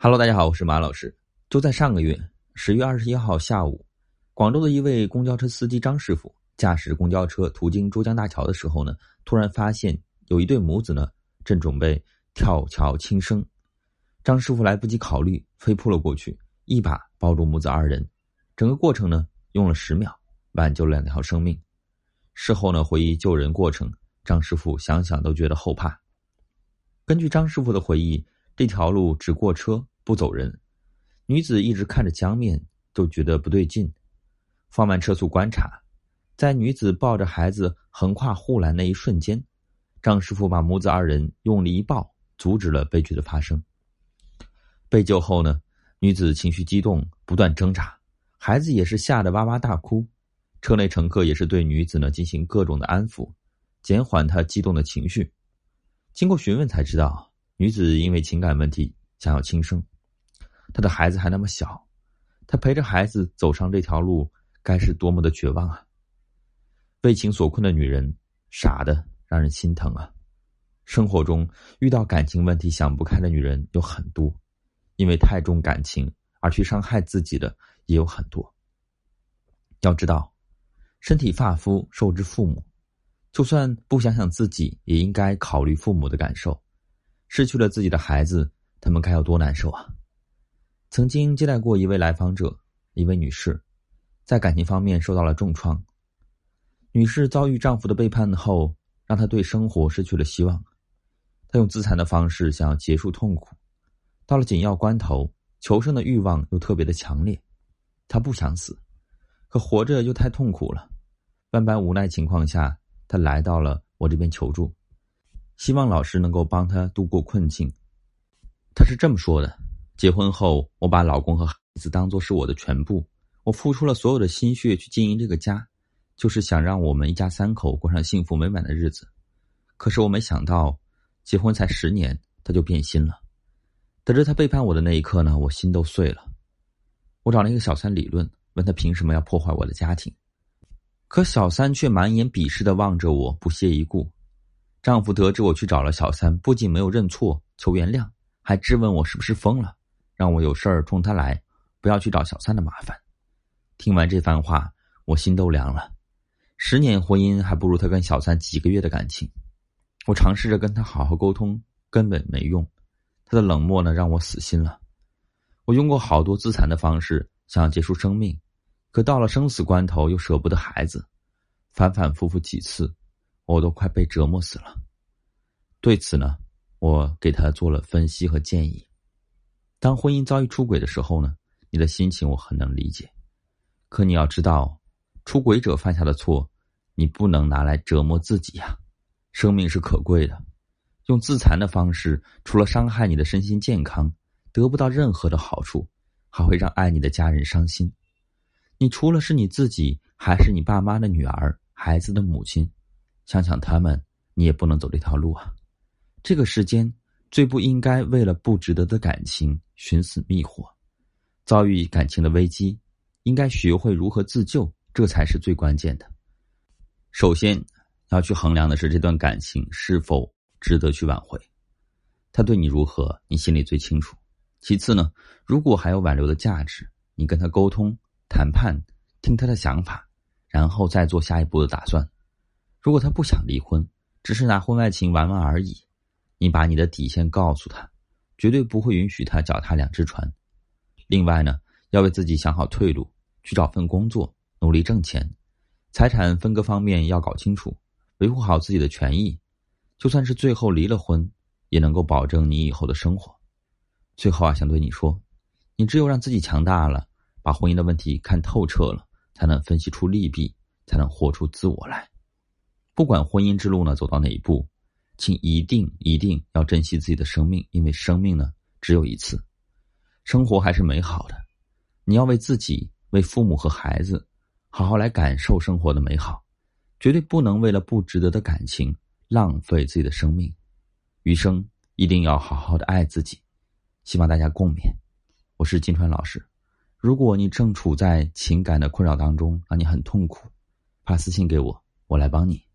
Hello，大家好，我是马老师。就在上个月十月二十一号下午，广州的一位公交车司机张师傅驾驶公交车途经珠江大桥的时候呢，突然发现有一对母子呢正准备跳桥轻生。张师傅来不及考虑，飞扑了过去，一把抱住母子二人。整个过程呢用了十秒，挽救了两条生命。事后呢回忆救人过程，张师傅想想都觉得后怕。根据张师傅的回忆。这条路只过车不走人，女子一直看着江面，都觉得不对劲，放慢车速观察，在女子抱着孩子横跨护栏那一瞬间，张师傅把母子二人用力一抱，阻止了悲剧的发生。被救后呢，女子情绪激动，不断挣扎，孩子也是吓得哇哇大哭，车内乘客也是对女子呢进行各种的安抚，减缓她激动的情绪。经过询问才知道。女子因为情感问题想要轻生，她的孩子还那么小，她陪着孩子走上这条路，该是多么的绝望啊！为情所困的女人，傻的让人心疼啊！生活中遇到感情问题想不开的女人有很多，因为太重感情而去伤害自己的也有很多。要知道，身体发肤受之父母，就算不想想自己，也应该考虑父母的感受。失去了自己的孩子，他们该有多难受啊！曾经接待过一位来访者，一位女士，在感情方面受到了重创。女士遭遇丈夫的背叛后，让她对生活失去了希望。她用自残的方式想要结束痛苦，到了紧要关头，求生的欲望又特别的强烈。她不想死，可活着又太痛苦了。万般无奈情况下，她来到了我这边求助。希望老师能够帮她度过困境。她是这么说的：“结婚后，我把老公和孩子当做是我的全部，我付出了所有的心血去经营这个家，就是想让我们一家三口过上幸福美满的日子。可是我没想到，结婚才十年，他就变心了。得知他背叛我的那一刻呢，我心都碎了。我找了一个小三理论，问他凭什么要破坏我的家庭，可小三却满眼鄙视的望着我，不屑一顾。”丈夫得知我去找了小三，不仅没有认错求原谅，还质问我是不是疯了，让我有事儿冲他来，不要去找小三的麻烦。听完这番话，我心都凉了。十年婚姻还不如他跟小三几个月的感情。我尝试着跟他好好沟通，根本没用。他的冷漠呢，让我死心了。我用过好多自残的方式，想结束生命，可到了生死关头，又舍不得孩子，反反复复几次。我都快被折磨死了。对此呢，我给他做了分析和建议。当婚姻遭遇出轨的时候呢，你的心情我很能理解。可你要知道，出轨者犯下的错，你不能拿来折磨自己呀。生命是可贵的，用自残的方式，除了伤害你的身心健康，得不到任何的好处，还会让爱你的家人伤心。你除了是你自己，还是你爸妈的女儿，孩子的母亲。想想他们，你也不能走这条路啊！这个世间最不应该为了不值得的感情寻死觅活。遭遇感情的危机，应该学会如何自救，这才是最关键的。首先要去衡量的是这段感情是否值得去挽回，他对你如何，你心里最清楚。其次呢，如果还有挽留的价值，你跟他沟通谈判，听他的想法，然后再做下一步的打算。如果他不想离婚，只是拿婚外情玩玩而已，你把你的底线告诉他，绝对不会允许他脚踏两只船。另外呢，要为自己想好退路，去找份工作，努力挣钱，财产分割方面要搞清楚，维护好自己的权益。就算是最后离了婚，也能够保证你以后的生活。最后啊，想对你说，你只有让自己强大了，把婚姻的问题看透彻了，才能分析出利弊，才能活出自我来。不管婚姻之路呢走到哪一步，请一定一定要珍惜自己的生命，因为生命呢只有一次，生活还是美好的。你要为自己、为父母和孩子，好好来感受生活的美好，绝对不能为了不值得的感情浪费自己的生命。余生一定要好好的爱自己。希望大家共勉。我是金川老师。如果你正处在情感的困扰当中，让你很痛苦，发私信给我，我来帮你。